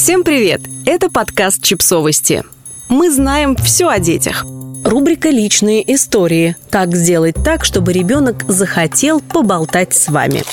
Всем привет! Это подкаст «Чипсовости». Мы знаем все о детях. Рубрика «Личные истории». Как сделать так, чтобы ребенок захотел поболтать с вами.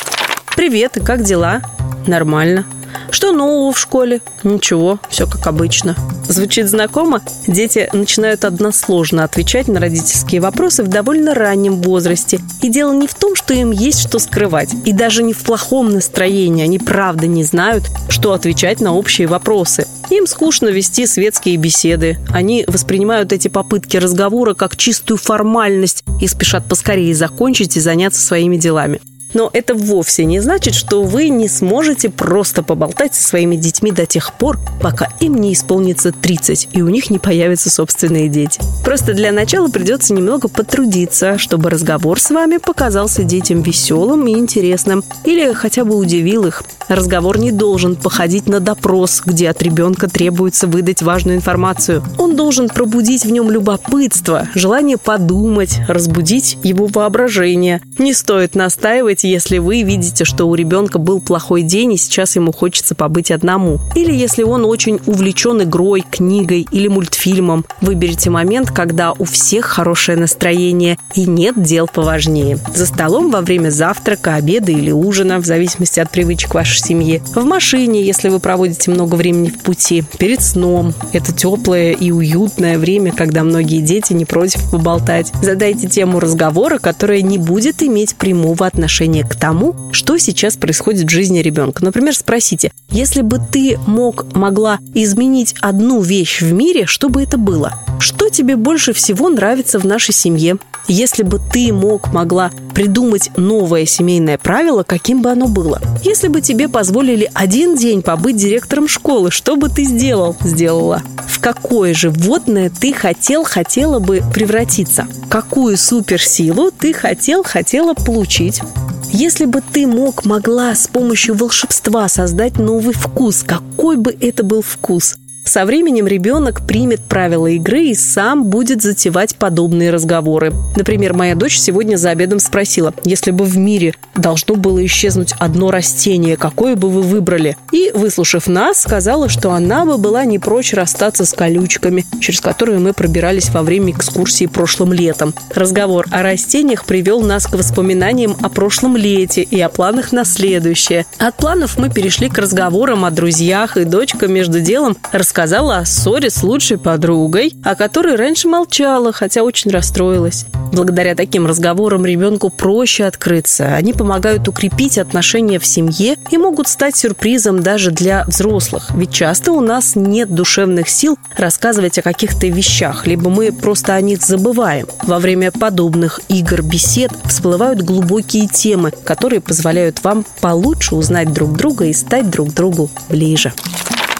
Привет, как дела? Нормально. Что нового в школе? Ничего, все как обычно. Звучит знакомо? Дети начинают односложно отвечать на родительские вопросы в довольно раннем возрасте. И дело не в том, что им есть что скрывать, и даже не в плохом настроении. Они правда не знают, что отвечать на общие вопросы. Им скучно вести светские беседы. Они воспринимают эти попытки разговора как чистую формальность и спешат поскорее закончить и заняться своими делами. Но это вовсе не значит, что вы не сможете просто поболтать со своими детьми до тех пор, пока им не исполнится 30 и у них не появятся собственные дети. Просто для начала придется немного потрудиться, чтобы разговор с вами показался детям веселым и интересным или хотя бы удивил их. Разговор не должен походить на допрос, где от ребенка требуется выдать важную информацию. Он должен пробудить в нем любопытство, желание подумать, разбудить его воображение. Не стоит настаивать если вы видите, что у ребенка был плохой день и сейчас ему хочется побыть одному. Или если он очень увлечен игрой, книгой или мультфильмом. Выберите момент, когда у всех хорошее настроение и нет дел поважнее. За столом во время завтрака, обеда или ужина, в зависимости от привычек вашей семьи. В машине, если вы проводите много времени в пути. Перед сном. Это теплое и уютное время, когда многие дети не против поболтать. Задайте тему разговора, которая не будет иметь прямого отношения к тому, что сейчас происходит в жизни ребенка. Например, спросите, если бы ты мог, могла изменить одну вещь в мире, что бы это было? Что тебе больше всего нравится в нашей семье? Если бы ты мог, могла придумать новое семейное правило, каким бы оно было? Если бы тебе позволили один день побыть директором школы, что бы ты сделал? Сделала. В какое животное ты хотел, хотела бы превратиться? Какую суперсилу ты хотел, хотела получить? Если бы ты мог, могла с помощью волшебства создать новый вкус, какой бы это был вкус? Со временем ребенок примет правила игры и сам будет затевать подобные разговоры. Например, моя дочь сегодня за обедом спросила, если бы в мире должно было исчезнуть одно растение, какое бы вы выбрали? И, выслушав нас, сказала, что она бы была не прочь расстаться с колючками, через которые мы пробирались во время экскурсии прошлым летом. Разговор о растениях привел нас к воспоминаниям о прошлом лете и о планах на следующее. От планов мы перешли к разговорам о друзьях, и дочка между делом рассказала рассказала о ссоре с лучшей подругой, о которой раньше молчала, хотя очень расстроилась. Благодаря таким разговорам ребенку проще открыться. Они помогают укрепить отношения в семье и могут стать сюрпризом даже для взрослых. Ведь часто у нас нет душевных сил рассказывать о каких-то вещах, либо мы просто о них забываем. Во время подобных игр, бесед всплывают глубокие темы, которые позволяют вам получше узнать друг друга и стать друг другу ближе.